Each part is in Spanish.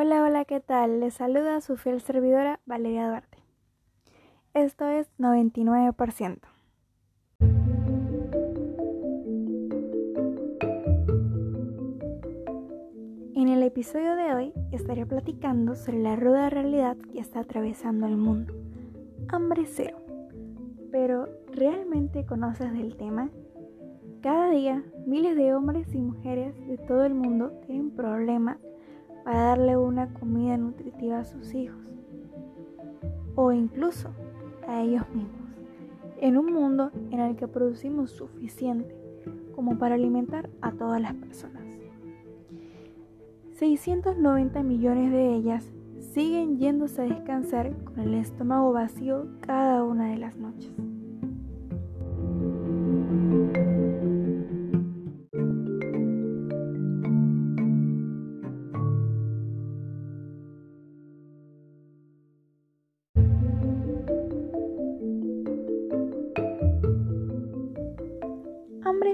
Hola, hola, ¿qué tal? Les saluda su fiel servidora Valeria Duarte. Esto es 99%. En el episodio de hoy estaré platicando sobre la ruda realidad que está atravesando el mundo. Hambre cero. Pero, ¿realmente conoces del tema? Cada día, miles de hombres y mujeres de todo el mundo tienen problemas para darle una comida nutritiva a sus hijos o incluso a ellos mismos, en un mundo en el que producimos suficiente como para alimentar a todas las personas. 690 millones de ellas siguen yéndose a descansar con el estómago vacío cada una de las noches.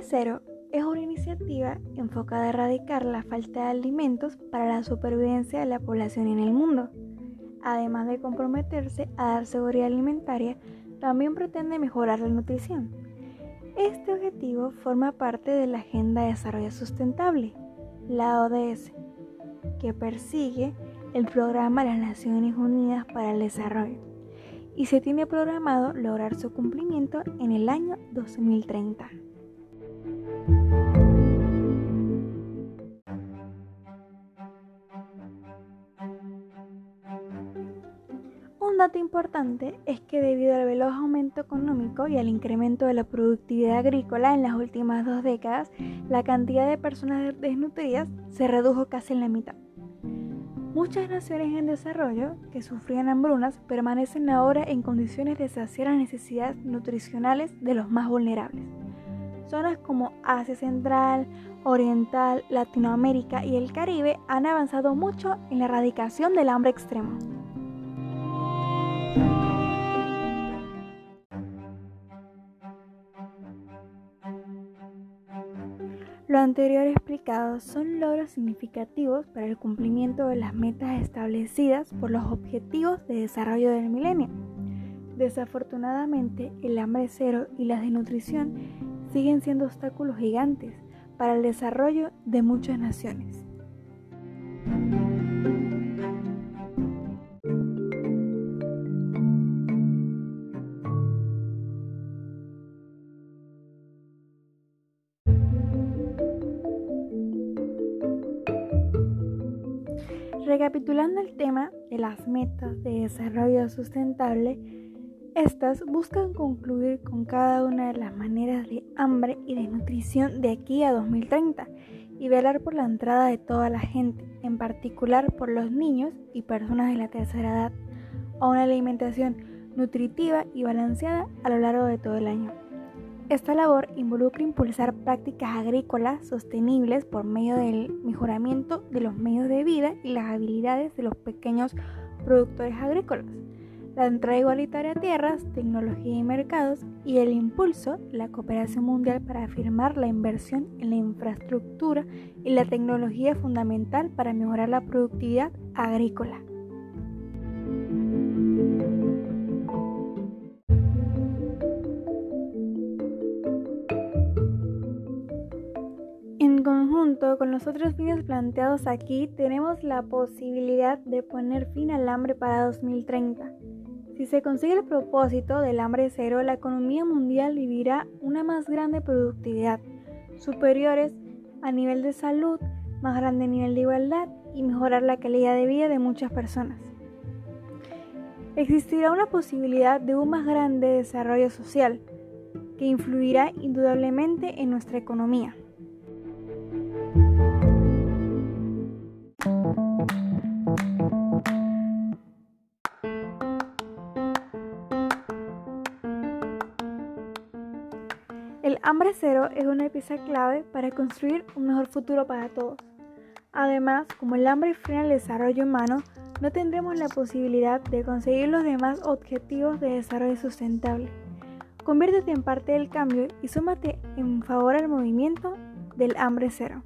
Cero es una iniciativa enfocada a erradicar la falta de alimentos para la supervivencia de la población en el mundo. Además de comprometerse a dar seguridad alimentaria, también pretende mejorar la nutrición. Este objetivo forma parte de la Agenda de Desarrollo Sustentable, la ODS, que persigue el programa de las Naciones Unidas para el Desarrollo y se tiene programado lograr su cumplimiento en el año 2030. Dato importante es que debido al veloz aumento económico y al incremento de la productividad agrícola en las últimas dos décadas, la cantidad de personas desnutridas se redujo casi en la mitad. Muchas naciones en desarrollo que sufrían hambrunas permanecen ahora en condiciones de saciar las necesidades nutricionales de los más vulnerables. Zonas como Asia Central, Oriental, Latinoamérica y el Caribe han avanzado mucho en la erradicación del hambre extremo. Lo anterior explicado son logros significativos para el cumplimiento de las metas establecidas por los Objetivos de Desarrollo del Milenio. Desafortunadamente, el hambre cero y la desnutrición siguen siendo obstáculos gigantes para el desarrollo de muchas naciones. Recapitulando el tema de las metas de desarrollo sustentable, estas buscan concluir con cada una de las maneras de hambre y desnutrición de aquí a 2030 y velar por la entrada de toda la gente, en particular por los niños y personas de la tercera edad, a una alimentación nutritiva y balanceada a lo largo de todo el año. Esta labor involucra impulsar prácticas agrícolas sostenibles por medio del mejoramiento de los medios de vida y las habilidades de los pequeños productores agrícolas, la entrada igualitaria a tierras, tecnología y mercados y el impulso de la cooperación mundial para afirmar la inversión en la infraestructura y la tecnología fundamental para mejorar la productividad agrícola. En conjunto con los otros fines planteados aquí, tenemos la posibilidad de poner fin al hambre para 2030. Si se consigue el propósito del hambre cero, la economía mundial vivirá una más grande productividad, superiores a nivel de salud, más grande nivel de igualdad y mejorar la calidad de vida de muchas personas. Existirá una posibilidad de un más grande desarrollo social, que influirá indudablemente en nuestra economía. Hambre cero es una pieza clave para construir un mejor futuro para todos. Además, como el hambre frena el desarrollo humano, no tendremos la posibilidad de conseguir los demás objetivos de desarrollo sustentable. Conviértete en parte del cambio y súmate en favor al movimiento del hambre cero.